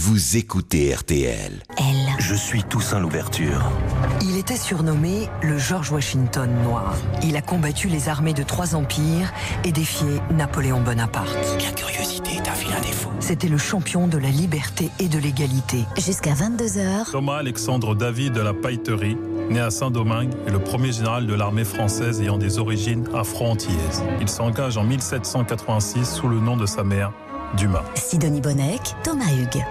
vous écoutez RTL. Elle. Je suis Toussaint Louverture. Il était surnommé le George Washington noir. Il a combattu les armées de trois empires et défié Napoléon Bonaparte. La curiosité est un vilain défaut. C'était le champion de la liberté et de l'égalité. Jusqu'à 22h. Thomas Alexandre David de la Pailleterie, né à Saint-Domingue, est le premier général de l'armée française ayant des origines afro-antillaises. Il s'engage en 1786 sous le nom de sa mère, Dumas. Sidonie Bonnec, Thomas Hugues.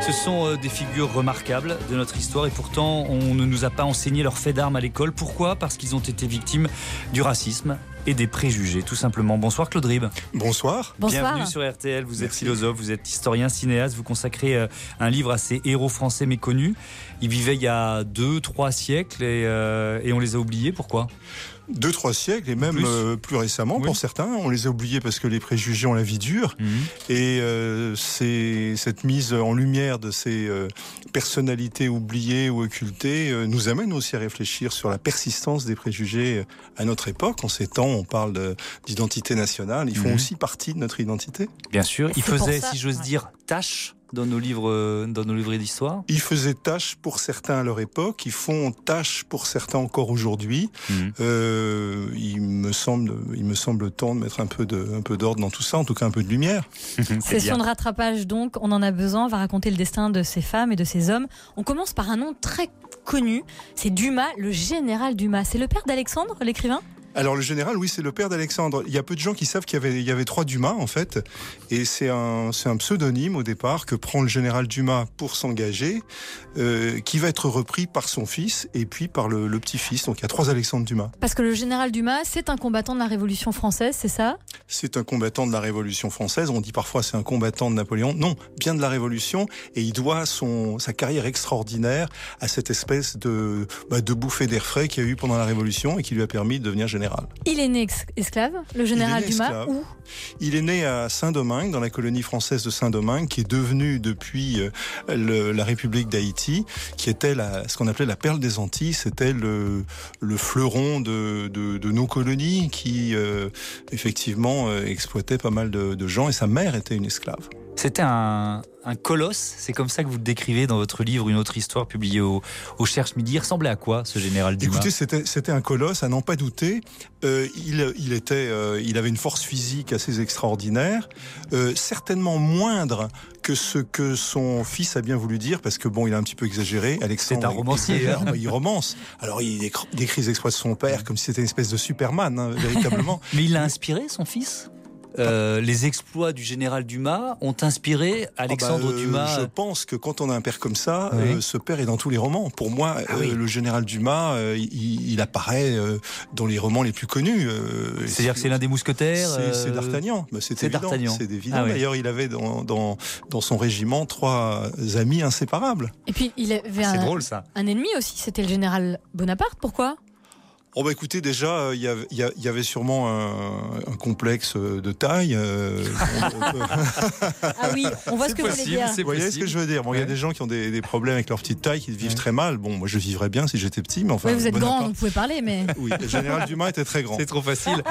Ce sont euh, des figures remarquables de notre histoire et pourtant on ne nous a pas enseigné leurs faits d'armes à l'école. Pourquoi? Parce qu'ils ont été victimes du racisme et des préjugés, tout simplement. Bonsoir Claude Rib. Bonsoir. Bienvenue sur RTL. Vous êtes Merci. philosophe, vous êtes historien, cinéaste. Vous consacrez euh, un livre à ces héros français méconnus. Ils vivaient il y a deux, trois siècles et, euh, et on les a oubliés. Pourquoi? Deux, trois siècles et même Plus. euh, plus, récemment Oui. pour certains. On les a oubliés parce que les préjugés ont la vie dure. Et euh, c'est cette mise en lumière de ces euh, personnalités oubliées ou occultées euh, nous amène aussi à réfléchir sur la persistance des préjugés euh, à notre époque. En ces temps, on parle de- d'identité nationale. Ils font Mhm. aussi partie de notre identité. Bien sûr. Ils faisaient, si j'ose ouais. dire, tâche dans nos livres, euh, dans nos livres d'histoire. Ils faisaient tâche pour certains à leur époque. Ils font tâche pour certains encore aujourd'hui. Euh, il me semble, il me semble temps de mettre un peu de, un peu d'ordre dans tout ça, en tout cas un peu de lumière. C'est Session de rattrapage donc, on en a besoin, on va raconter le destin de ces femmes et de ces hommes. On commence par un nom très connu, c'est Dumas, le général Dumas. C'est le père d'Alexandre, l'écrivain? Alors le général, oui, c'est le père d'Alexandre. Il y a peu de gens qui savent qu'il y avait, il y avait trois Dumas en fait, et c'est un, c'est un pseudonyme au départ que prend le général Dumas pour s'engager, euh, qui va être repris par son fils et puis par le, le petit-fils. Donc il y a trois Alexandre Dumas. Parce que le général Dumas, c'est un combattant de la Révolution française, c'est ça? C'est un combattant de la Révolution française. On dit parfois c'est un combattant de Napoléon. Non, bien de la Révolution. Et il doit son, sa carrière extraordinaire à cette espèce de, bah, de bouffée d'air frais qu'il y a eu pendant la Révolution et qui lui a permis de devenir général. Il est né esclave, le général né Dumas, esclave. où Il est né à Saint-Domingue, dans la colonie française de Saint-Domingue, qui est devenue depuis euh, le- la République d'Haïti, qui était la, ce qu'on appelait la perle des Antilles. C'était le, le fleuron de, de, de nos colonies qui, euh, effectivement, euh, exploitait pas mal de, de gens. Et sa mère était une esclave. C'était un, un colosse, c'est comme ça que vous le décrivez dans votre livre, une autre histoire publiée au, au Cherche Midi. Il ressemblait à quoi ce général Dumas? Écoutez, c'était un colosse, à n'en pas douter. Euh, il, il était, euh, il avait une force physique assez extraordinaire, euh, certainement moindre que ce que son fils a bien voulu dire, parce que bon, il a un petit peu exagéré. Alexandre, C'est un romancier, il, hein. il romance. Alors il décrit les exploits de son père comme si c'était une espèce de Superman, hein, véritablement. Mais il a inspiré son fils? Euh, les exploits du général Dumas ont inspiré Alexandre Ah bah, euh, Dumas. Je pense que quand on a un père comme ça, Oui. euh, ce père est dans tous les romans. Pour moi, Ah euh, oui. le général Dumas, euh, il, il apparaît euh, dans les romans les plus connus. euh, C'est-à-dire que c'est l'un des mousquetaires C'est c'est d'Artagnan. Bah, c'est d'Artagnan. C'est évident. Ah oui. D'ailleurs, il avait dans, dans, dans son régiment trois amis inséparables. Et puis il avait C'est un, drôle ça. un ennemi aussi, c'était le général Bonaparte. Pourquoi? Oh bah écoutez, déjà, euh, il y avait- y, y sûrement un, un complexe de taille. euh, on peut- Ah oui, on voit ce que vous voulez dire. c'est Vous voyez ce que je veux dire? Bon, il y a des gens qui ont des, des problèmes avec leur petite taille, qui vivent Ouais. très mal. Bon, moi, je vivrais bien si j'étais petit, mais enfin. Oui, vous êtes grand, vous pouvez parler, mais Oui, le général Dumas était très grand. C'est trop facile.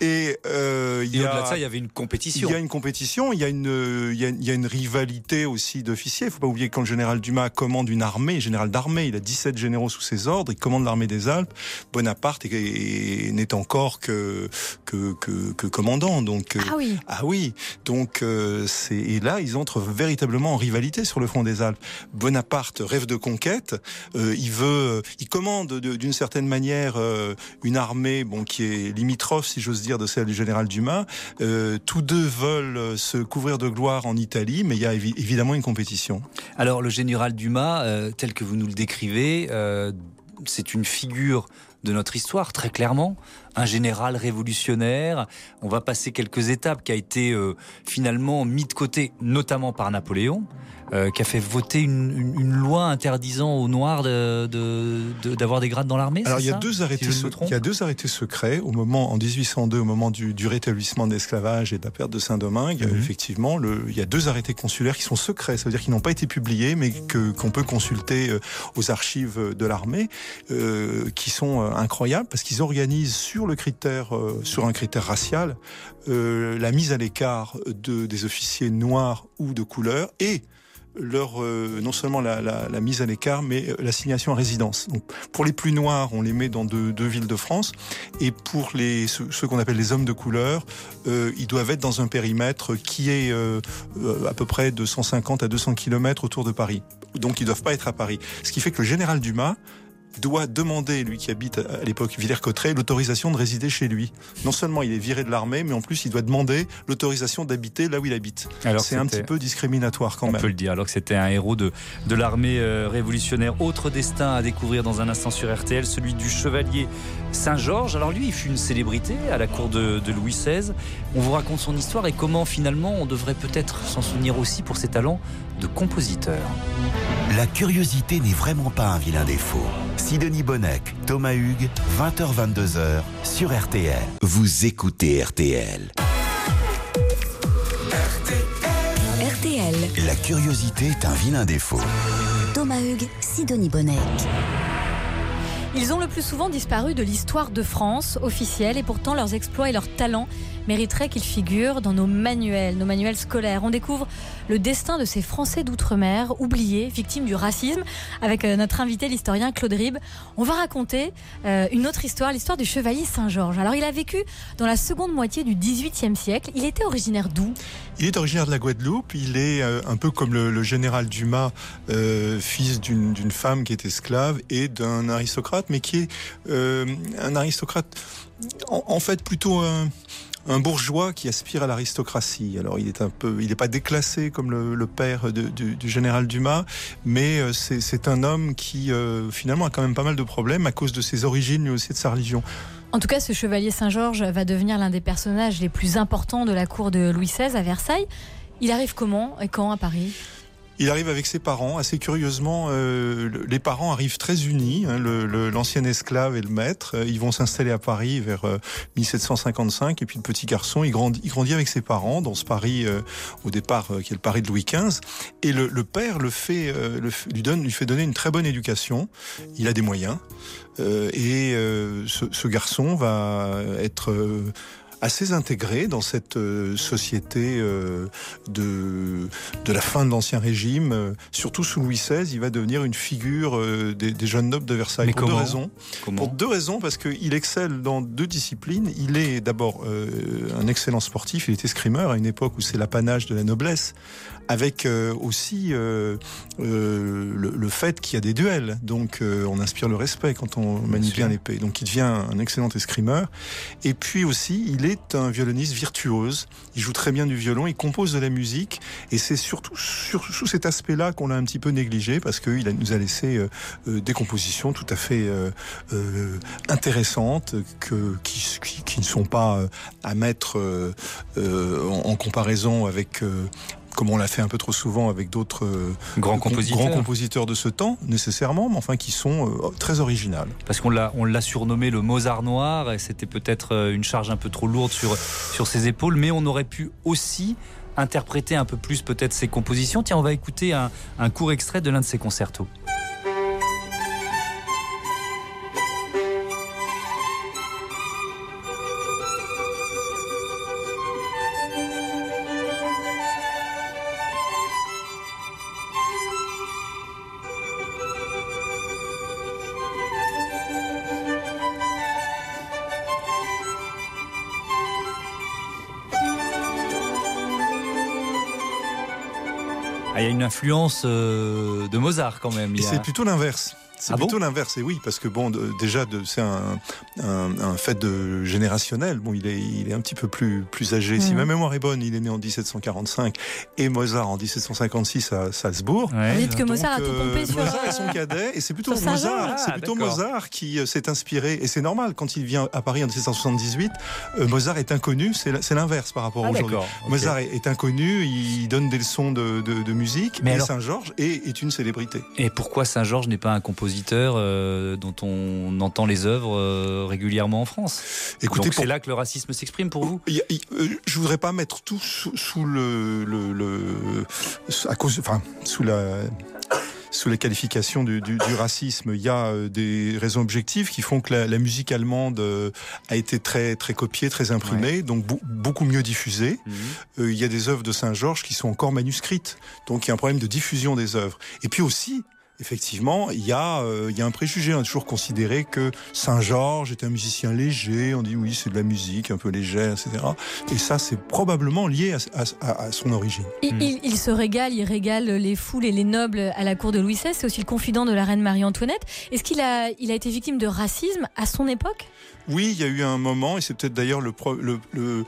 Et, euh, au-delà de ça, il y avait une compétition. Il y a une compétition, il y a une, euh, il y a, il y a une rivalité aussi d'officiers. Il faut pas oublier que quand le général Dumas commande une armée, général d'armée, il a 17 généraux sous ses ordres, il commande l'armée des Alpes. Bonaparte est- est- n'est encore que, que, que, que commandant. Donc, euh, ah oui. ah oui, donc euh, c'est et là ils entrent véritablement en rivalité sur le front des Alpes. Bonaparte rêve de conquête, euh, il veut, il commande de- d'une certaine manière euh, une armée bon qui est limitrophe si j'ose dire de celle du général Dumas. Euh, tous deux veulent se couvrir de gloire en Italie, mais il y a évi- évidemment une compétition. Alors le général Dumas, euh, tel que vous nous le décrivez, euh, c'est une figure de notre histoire, très clairement. Un général révolutionnaire. On va passer quelques étapes qui a été euh, finalement mis de côté, notamment par Napoléon, euh, qui a fait voter une, une- une loi interdisant aux Noirs de- de- de- d'avoir des grades dans l'armée. Alors il y a deux arrêtés, Si il y a deux arrêtés secrets au moment en 1802 au moment du, du rétablissement de l'esclavage et de la perte de Saint-Domingue. Mhm. Effectivement, le, il y a deux arrêtés consulaires qui sont secrets, ça veut dire qu'ils n'ont pas été publiés, mais que qu'on peut consulter euh, aux archives de l'armée, euh, qui sont euh, incroyable parce qu'ils organisent sur le critère, euh, sur un critère racial, euh, la mise à l'écart de, des officiers noirs ou de couleur et leur euh, non seulement la, mise à l'écart, mais l'assignation à résidence. Pour les plus noirs, on les met dans deux, deux villes de France, et pour les ceux, qu'on appelle les hommes de couleur, ils doivent être dans un périmètre qui est à peu près de 150 à 200 km autour de Paris. Donc, ils doivent pas être à Paris. Ce qui fait que le général Dumas doit demander, lui qui habite à l'époque Villers-Cotterêts, l'autorisation de résider chez lui. Non seulement il est viré de l'armée, mais en plus il doit demander l'autorisation d'habiter là où il habite. Alors C'est un petit peu discriminatoire quand On même. peut le dire, alors que c'était un héros de, de l'armée euh, révolutionnaire. Autre destin à découvrir dans un instant sur RTL, celui du chevalier Saint-Georges. Alors lui, il fut une célébrité à la cour de, de Louis XVI. On vous raconte son histoire et comment finalement on devrait peut-être s'en souvenir aussi pour ses talents de compositeur. La curiosité n'est vraiment pas un vilain défaut. Sidonie Bonnec, Thomas Hugues, 20h-22h sur RTL. Vous écoutez RTL. RTL, La curiosité est un vilain défaut. Thomas Hugues, Sidonie Bonnec. Ils ont le plus souvent disparu de l'histoire de France officielle et pourtant leurs exploits et leurs talents mériteraient qu'ils figurent dans nos manuels, nos manuels scolaires. On découvre le destin de ces Français d'outre-mer, oubliés, victimes du racisme, avec euh, notre invité, l'historien Claude Ribes. On va raconter euh, une autre histoire, l'histoire du chevalier Saint-Georges. Alors il a vécu dans la seconde moitié du XVIIIe siècle. Il était originaire d'où? Il est originaire de la Guadeloupe. Il est euh, un peu comme le, général Dumas, fils d'une femme qui est esclave et d'un aristocrate, mais qui est un aristocrate, en, fait plutôt un bourgeois qui aspire à l'aristocratie. Alors il est un peu, il n'est pas déclassé comme le, père du, général Dumas, mais euh, c'est c'est un homme qui euh, finalement a quand même pas mal de problèmes à cause de ses origines, mais aussi de sa religion. En tout cas, ce chevalier Saint-Georges va devenir l'un des personnages les plus importants de la cour de Louis XVI à Versailles. Il arrive comment et quand à Paris? Il arrive avec ses parents. Assez curieusement, euh, le- les parents arrivent très unis. hein, L'ancien esclave et le maître. Euh, Ils vont s'installer à Paris vers euh, 1755. Et puis le petit garçon, il grandit, il grandit avec ses parents dans ce Paris, euh, au départ, euh, qui est le Paris de Louis XV. Et le, le père le fait, euh, le lui donne, lui fait donner une très bonne éducation. Il a des moyens. Euh, et euh, ce, ce garçon va être euh, assez intégré dans cette euh, société euh, de, de la fin de l'Ancien Régime. Surtout sous Louis XVI, il va devenir une figure euh, des, des jeunes nobles de Versailles. Mais pour deux raisons. Comment Pour deux raisons, parce qu'il excelle dans deux disciplines. Il est d'abord un excellent sportif, il est escrimeur à une époque où c'est l'apanage de la noblesse, avec aussi le, le fait qu'il y a des duels. Donc on inspire le respect quand on manie sûr. bien l'épée. Donc il devient un excellent escrimeur. Et puis aussi, il est un violoniste virtuose. Il joue très bien du violon, il compose de la musique. Et c'est surtout sur, sous cet aspect-là qu'on l'a un petit peu négligé, parce qu'il nous a laissé euh, euh, des compositions tout à fait euh, intéressantes que, qui, ne sont pas à mettre en, comparaison avec comme on l'a fait un peu trop souvent avec d'autres euh, grands compositeurs de ce temps, nécessairement, mais enfin qui sont euh, très originales. Parce qu'on l'a, on l'a surnommé le Mozart noir, et c'était peut-être euh, une charge un peu trop lourde sur, sur ses épaules, mais on aurait pu aussi interpréter un peu plus peut-être ses compositions. Tiens, on va écouter un, un court extrait de l'un de ses concertos. Ah, il y a une influence euh, de Mozart quand même. C'est plutôt l'inverse. C'est Ah bon plutôt l'inverse, et oui, parce que bon, de- déjà, de- c'est un, un, un fait de générationnel. Bon, il est, il est un petit peu plus, plus âgé. Si Mhm. ma mémoire est bonne, il est né en 1745 et Mozart en 1756 à Salzbourg. Ouais. Vous dites que Donc, Mozart a tout euh, pompé sur. Mozart est euh, son cadet, et c'est plutôt. Mozart, c'est Ah, plutôt. Mozart qui euh, s'est inspiré, et c'est normal quand il vient à Paris en 1778. euh, Mozart est inconnu, c'est l'inverse par rapport Ah, aujourd'hui. Mozart est, est inconnu, il donne des leçons de, de, de musique, Mais et alors- Saint-Georges est, est une célébrité. Et pourquoi Saint-Georges n'est pas un compositeur euh, dont on entend les œuvres euh, régulièrement en France Écoutez, pour- c'est là que le racisme s'exprime pour vous? Y a- il- euh, je voudrais pas mettre tout sous, sous le, le, le- à cause, enfin, sous la sous la qualification du, du, du racisme. Il y a des raisons objectives qui font que la, la musique allemande a été très très copiée, très imprimée, donc beaucoup mieux diffusée. Mhm. Euh, il y a des œuvres de Saint-Georges qui sont encore manuscrites, donc il y a un problème de diffusion des œuvres. Et puis aussi. Effectivement, il y, a, euh, y a un préjugé. On a toujours considéré que Saint-Georges était un musicien léger. On dit oui, c'est de la musique un peu légère, etc. Et ça, c'est probablement lié à, à- à son origine. Il, il- il se régale, il régale les foules et les nobles à la cour de Louis XVI. C'est aussi le confident de la reine Marie-Antoinette. Est-ce qu'il a, il a été victime de racisme à son époque? Oui, il y a eu un moment, et c'est peut-être d'ailleurs le, le-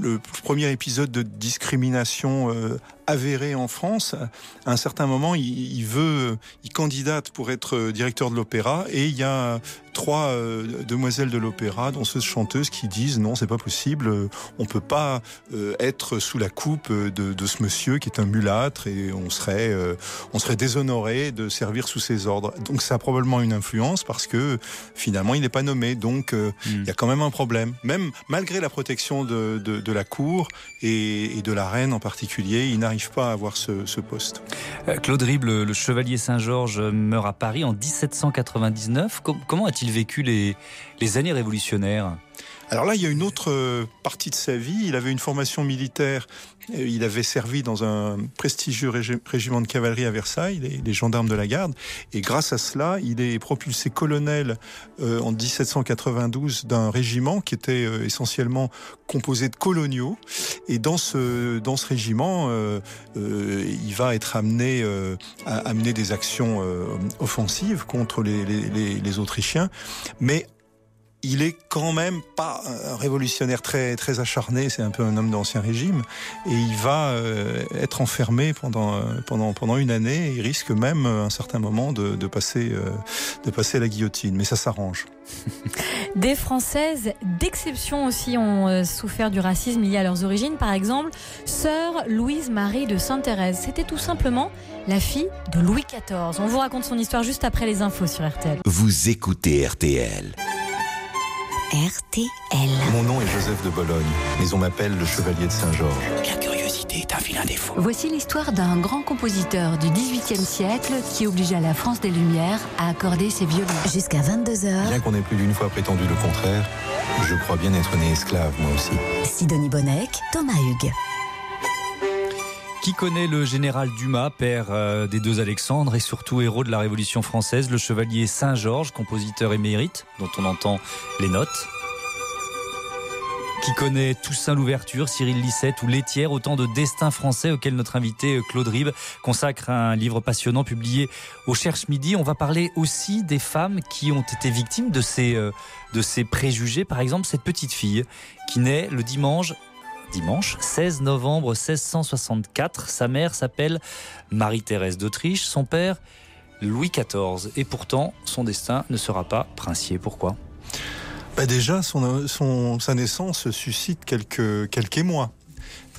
le premier épisode de discrimination euh, avérée en France. À un certain moment, il, il veut, il candidate pour être euh, directeur de l'opéra, et il y a trois euh, demoiselles de l'opéra, danseuses chanteuses, qui disent non, c'est pas possible, euh, on peut pas euh, être sous la coupe de, de ce monsieur qui est un mulâtre, et on serait, on serait déshonoré de servir sous ses ordres. Donc ça a probablement une influence parce que finalement il n'est pas nommé, donc Hmm. il y a quand même un problème. Même malgré la protection de, de, de la cour et, de la reine en particulier, il n'arrive pas à avoir ce, poste. Euh, Claude Ribes, le, chevalier Saint-Georges, meurt à Paris en 1799. Com- comment a-t-il vécu les années révolutionnaires? Alors là, il y a une autre euh, partie de sa vie. Il avait une formation militaire. Euh, Il avait servi dans un prestigieux régi- régiment de cavalerie à Versailles, les, gendarmes de la garde. Et grâce à cela, il est propulsé colonel euh, en 1792 d'un régiment qui était euh, essentiellement composé de coloniaux. Et dans ce dans ce régiment, euh, euh, il va être amené à amener des actions offensives contre les, les, les Autrichiens, mais il est quand même pas un révolutionnaire très très acharné, c'est un peu un homme d'ancien régime et il va euh, être enfermé pendant euh, pendant pendant une année et il risque même euh, à un certain moment de, de passer euh, de passer à la guillotine mais ça s'arrange. Des Françaises d'exception aussi ont souffert du racisme lié à leurs origines. Par exemple, sœur Louise-Marie de Sainte-Thérèse. C'était tout simplement la fille de Louis XIV. On vous raconte son histoire juste après les infos sur RTL. Vous écoutez RTL. RTL. Mon nom est Joseph de Bologne, mais on m'appelle le chevalier de Saint-Georges. La curiosité est un vilain défaut. Voici l'histoire d'un grand compositeur du XVIIIe siècle qui obligea la France des Lumières à accorder ses violons. Jusqu'à 22h, Bien qu'on ait plus d'une fois prétendu le contraire, je crois bien être né esclave, moi aussi. Sidonie Bonnec, Thomas Hugues. Qui connaît le général Dumas, père euh, des deux Alexandres et surtout héros de la Révolution française, le chevalier Saint-Georges, compositeur émérite, dont on entend les notes? Qui connaît Toussaint l'ouverture, Cyril Lisette ou Létière, autant de destins français auxquels notre invité euh, Claude Ribes consacre un livre passionnant publié au Cherche Midi. On va parler aussi des femmes qui ont été victimes de ces, euh, de ces préjugés. Par exemple, cette petite fille qui naît le dimanche dimanche 16 novembre 1664. Sa mère s'appelle Marie-Thérèse d'Autriche, son père Louis XIV. Et pourtant, son destin ne sera pas princier. Pourquoi? Bah déjà, son, son, sa naissance suscite quelques, quelques émois.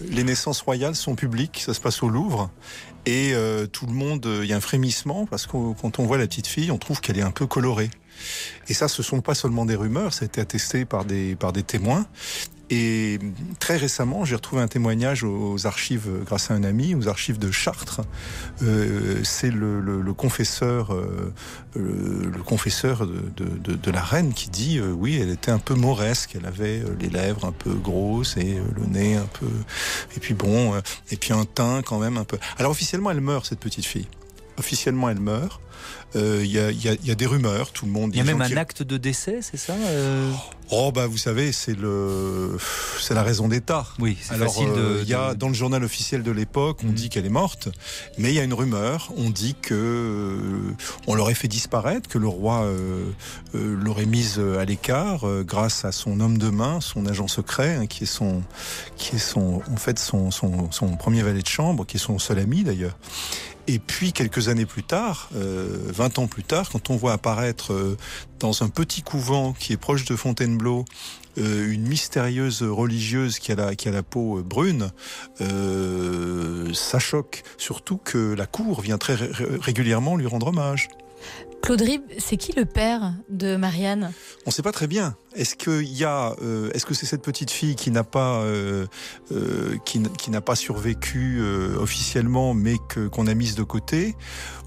Les naissances royales sont publiques, ça se passe au Louvre. Et euh, tout le monde, il y a un frémissement parce que quand on voit la petite fille, on trouve qu'elle est un peu colorée. Et ça, ce sont pas seulement des rumeurs, ça a été attesté par des, par des témoins. Et très récemment, j'ai retrouvé un témoignage aux archives, grâce à un ami, aux archives de Chartres. Euh, c'est le, le, le, confesseur, euh, confesseur de, la reine qui dit euh, oui, elle était un peu mauresque, elle avait euh, les lèvres un peu grosses et euh, le nez un peu, et puis bon, euh, et puis un teint quand même un peu. Alors officiellement, elle meurt cette petite fille. Officiellement, elle meurt. Il euh, y, a, y, y, a, des rumeurs, tout le monde. Il y a même un qui... acte de décès, c'est ça euh... Oh bah vous savez, c'est le, c'est la raison d'État. Oui, c'est facile de. Il y a dans le journal officiel de l'époque, on mmh. dit qu'elle est morte, mais il y a une rumeur. On dit que euh, on l'aurait fait disparaître, que le roi euh, euh, l'aurait mise à l'écart grâce à son homme de main, son agent secret, hein, qui est son, qui est son, en fait son, son, son premier valet de chambre, qui est son seul ami d'ailleurs. Et puis quelques années plus tard, euh, 20 ans plus tard, quand on voit apparaître euh, dans un petit couvent qui est proche de Fontainebleau euh, une mystérieuse religieuse qui a la, qui a la peau brune, euh, ça choque. Surtout que la cour vient très ré régulièrement lui rendre hommage. Claude Rib, c'est qui le père de Marianne? On ne sait pas très bien. Est-ce qu'il y a, euh, est-ce que c'est cette petite fille qui n'a pas, euh, euh, qui, n'a pas survécu euh, officiellement, mais que qu'on a mise de côté,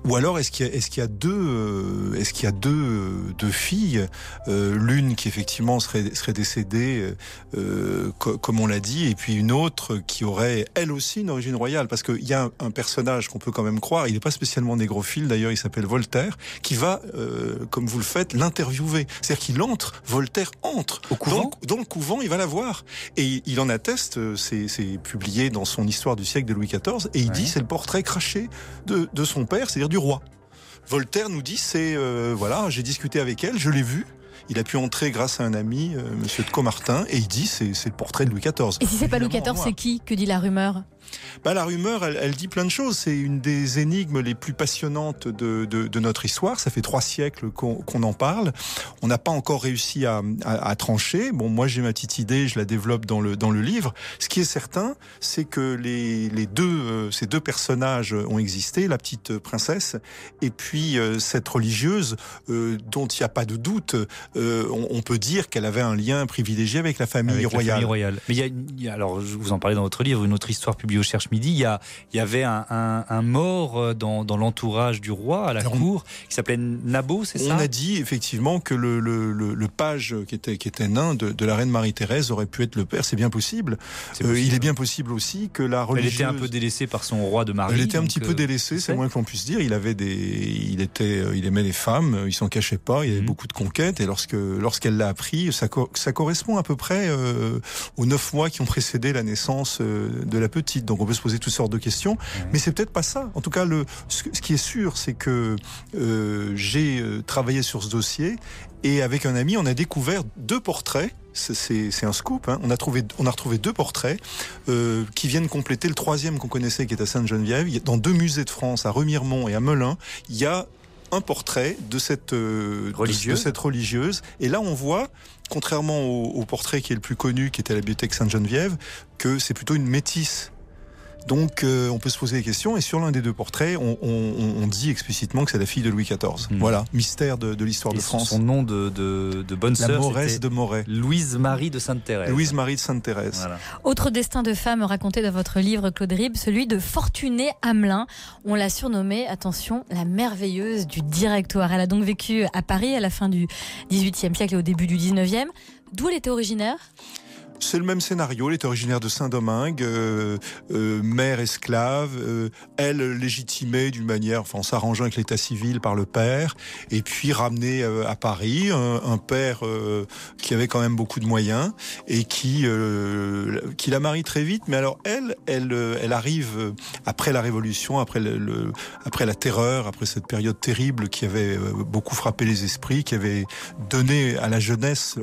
ou alors est-ce qu'il y a, est-ce qu'il y a deux, euh, est-ce qu'il y a deux, euh, deux filles, l'une qui effectivement serait serait décédée, co- comme on l'a dit, et puis une autre qui aurait elle aussi une origine royale, parce qu'il y a un, un personnage qu'on peut quand même croire, il n'est pas spécialement négrophile d'ailleurs, il s'appelle Voltaire, qui va, comme vous le faites, l'interviewer. C'est-à-dire qu'il entre, Voltaire entre Au couvent dans, dans le couvent, il va la voir. Et il en atteste, euh, c'est c'est publié dans son Histoire du siècle de Louis XIV, et il Ouais. dit c'est le portrait craché de, de son père, c'est-à-dire du roi. Voltaire nous dit c'est euh, voilà, j'ai discuté avec elle, je l'ai vue. Il a pu entrer grâce à un ami, euh, Monsieur de Comartin, et il dit c'est c'est le portrait de Louis XIV. Et si c'est pas Louis XIV, c'est qui? Que dit la rumeur? Bah, la rumeur, elle, elle dit plein de choses. C'est une des énigmes les plus passionnantes de, de, de notre histoire. Ça fait trois siècles qu'on qu'on en parle. On n'a pas encore réussi à, à, à trancher. Bon, moi j'ai ma petite idée, je la développe dans le, dans le livre. Ce qui est certain, c'est que les, les deux, euh, ces deux personnages ont existé, la petite princesse et puis euh, cette religieuse euh, dont il n'y a pas de doute. Euh, on, on peut dire qu'elle avait un lien privilégié avec la famille Avec la royale. famille royale. Mais il y, a, il y a- alors, je vous en parlais dans votre livre, une autre histoire publiée au Cherche Midi. Il y, a, il y avait un, un- un mort euh, dans, dans l'entourage du roi à la Alors, cour qui s'appelait Nabo, c'est On ça a dit effectivement que le, le, le, le page qui était, qui était nain de, de la reine Marie-Thérèse aurait pu être le père, c'est bien possible. Euh, il est bien possible aussi que la Elle religieuse... était un peu délaissée par son roi de Marie. Elle était un petit euh, peu délaissée, tu c'est moins que l'on puisse dire. Il avait des, il était, euh, il aimait les femmes, euh, il s'en cachait pas. Il y avait Mhm. beaucoup de conquêtes et lorsque, lorsqu'elle l'a appris, ça, co- ça correspond à peu près euh, aux neuf mois qui ont précédé la naissance euh, de la petite. Donc on peut se poser toutes sortes de questions, mais c'est peut-être pas ça. En tout cas, le, ce, ce qui est sûr, c'est que euh, j'ai euh, travaillé sur ce dossier et avec un ami, on a découvert deux portraits. C'est- un scoop. Hein. On a trouvé, on a retrouvé deux portraits euh, qui viennent compléter le troisième qu'on connaissait, qui est à Sainte-Geneviève. Dans deux musées de France, à Remiremont et à Melun, il y a un portrait de cette euh, de- Religieuse. de cette religieuse. Et là, on voit, contrairement au, au portrait qui est le plus connu, qui était à la bibliothèque Sainte-Geneviève, que c'est plutôt une métisse. Donc, euh, on peut se poser des questions. Et sur l'un des deux portraits, on, on- on dit explicitement que c'est la fille de Louis XIV. Hmm. Voilà, mystère de, de l'histoire de France. Son nom de, de, de bonne La sœur, Mauresse c'était de Moret. Louise-Marie de Sainte-Thérèse. Louise-Marie de Sainte-Thérèse. Voilà. Autre destin de femme raconté dans votre livre, Claude Rib, celui de Fortunée Hamelin. On l'a surnommée, attention, la merveilleuse du directoire. Elle a donc vécu à Paris à la fin du XVIIIe siècle et au début du XIXe. D'où elle était originaire? C'est le même scénario. Elle est originaire de Saint-Domingue, euh, euh, mère esclave, euh, elle légitimée d'une manière, enfin en s'arrangeant avec l'état civil par le père, et puis ramenée euh, à Paris, un, père euh, qui avait quand même beaucoup de moyens et qui euh, qui la marie très vite. Mais alors elle, elle, elle arrive après la Révolution, après le, le- après la terreur, après cette période terrible qui avait beaucoup frappé les esprits, qui avait donné à la jeunesse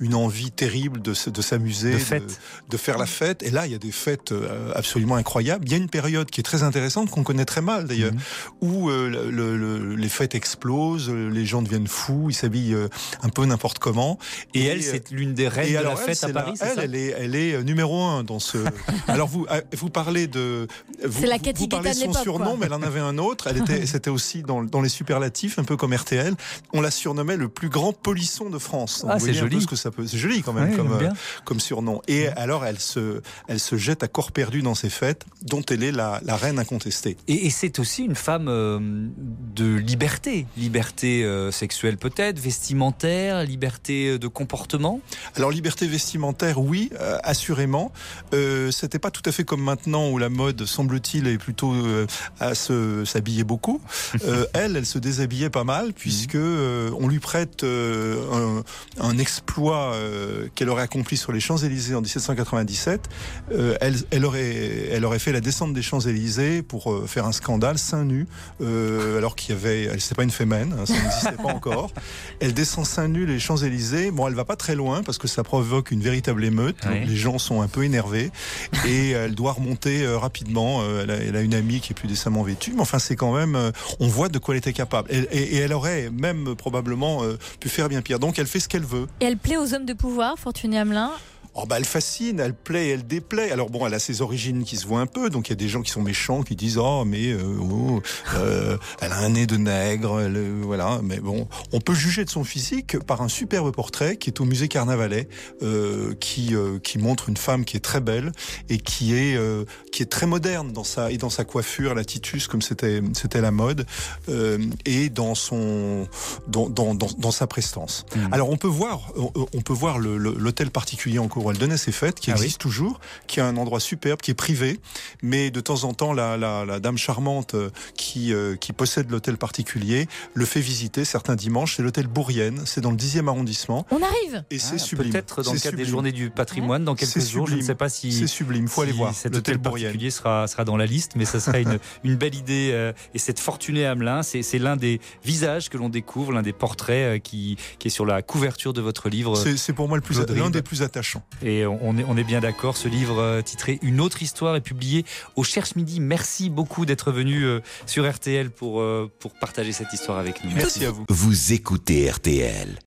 une envie terrible de, de s'amuser, De fête. de faire la fête. Et là, il y a des fêtes euh, absolument incroyables. Il y a une période qui est très intéressante, qu'on connaît très mal d'ailleurs, Mhm. où euh, le- le- le- les fêtes explosent, les gens deviennent fous, ils s'habillent euh, un peu n'importe comment. Et elle, c'est l'une des reines et de alors, la elle, fête à la- Paris, c'est elle, ça elle est, elle est numéro un dans ce. alors vous, vous parlez de. Vous, C'est la vous- Cathy vous parlez de de son surnom, quoi. mais elle en avait un autre. Elle était, c'était aussi dans, dans les superlatifs, un peu comme RTL. On la surnommait le plus grand polisson de France. Ah, c'est joli. ce que ça peut. C'est joli quand même euh, comme surnom. Et alors, elle se, elle se jette à corps perdu dans ses fêtes, dont elle est la, la reine incontestée. Et, et c'est aussi une femme euh, de liberté, liberté euh, sexuelle peut-être, vestimentaire, liberté euh, de comportement. Alors liberté vestimentaire, oui, euh, assurément. C'était pas tout à fait comme maintenant où la mode, semble-t-il, est plutôt à se s'habiller beaucoup. Elle, elle se déshabillait pas mal puisque euh, on lui prête un, un exploit qu'elle aurait accompli sur les Champs Élysées en 1797. Euh, elle, elle aurait, elle aurait fait la descente des Champs Élysées pour euh, faire un scandale seins nus, euh, alors qu'il y avait, elle c'est pas une fémène, hein, ça n'existait pas encore. Elle descend seins nus les Champs Élysées. Bon, elle va pas très loin parce que ça provoque une véritable émeute. Les gens sont un peu énervés et elle doit remonter euh, rapidement. Euh, elle, a, elle a une amie qui est plus décemment vêtue, mais enfin c'est quand même, euh, on voit de quoi elle était capable. Et, et- et elle aurait même probablement euh, pu faire bien pire. Donc elle fait ce qu'elle veut. Et elle plaît aux hommes de pouvoir, Fortunée Hamelin. Oh bah elle fascine, elle plaît, elle déplaît. Alors bon, elle a ses origines qui se voient un peu, donc il y a des gens qui sont méchants, qui disent oh mais euh, oh, euh, elle a un nez de nègre, elle, euh, voilà. Mais bon, on peut juger de son physique par un superbe portrait qui est au musée Carnavalet, euh, qui euh, qui montre une femme qui est très belle et qui est euh, qui est très moderne dans sa et dans sa coiffure, la titus comme c'était c'était la mode, euh, et dans son dans dans, dans, dans sa prestance. Mhm. Alors on peut voir on, on peut voir l'hôtel particulier en cours elle donnait ses fêtes, qui Ah oui. existe toujours, qui a un endroit superbe, qui est privé, mais de temps en temps la, la, la dame charmante euh, qui euh, qui possède l'hôtel particulier le fait visiter certains dimanches. C'est l'hôtel Bourrienne, c'est dans le 10e arrondissement, On arrive et c'est Ah, sublime. Peut-être dans le cadre des journées du patrimoine, dans quelques jours. Je ne sais pas si. C'est sublime, faut aller voir Cet l'hôtel hôtel Bourrienne. particulier sera, sera dans la liste, mais ça sera une, une belle idée. euh, et cette fortunée Hamelin, c'est l'un des visages que l'on découvre, l'un des portraits qui, qui est sur la couverture de votre livre. C'est pour moi le plus Claude l'un des plus attachants. Et on est bien d'accord. Ce livre euh, titré Une autre histoire est publié au Cherche Midi. Merci beaucoup d'être venu euh, sur RTL pour, euh, pour partager cette histoire avec nous. Merci à vous. Vous écoutez RTL.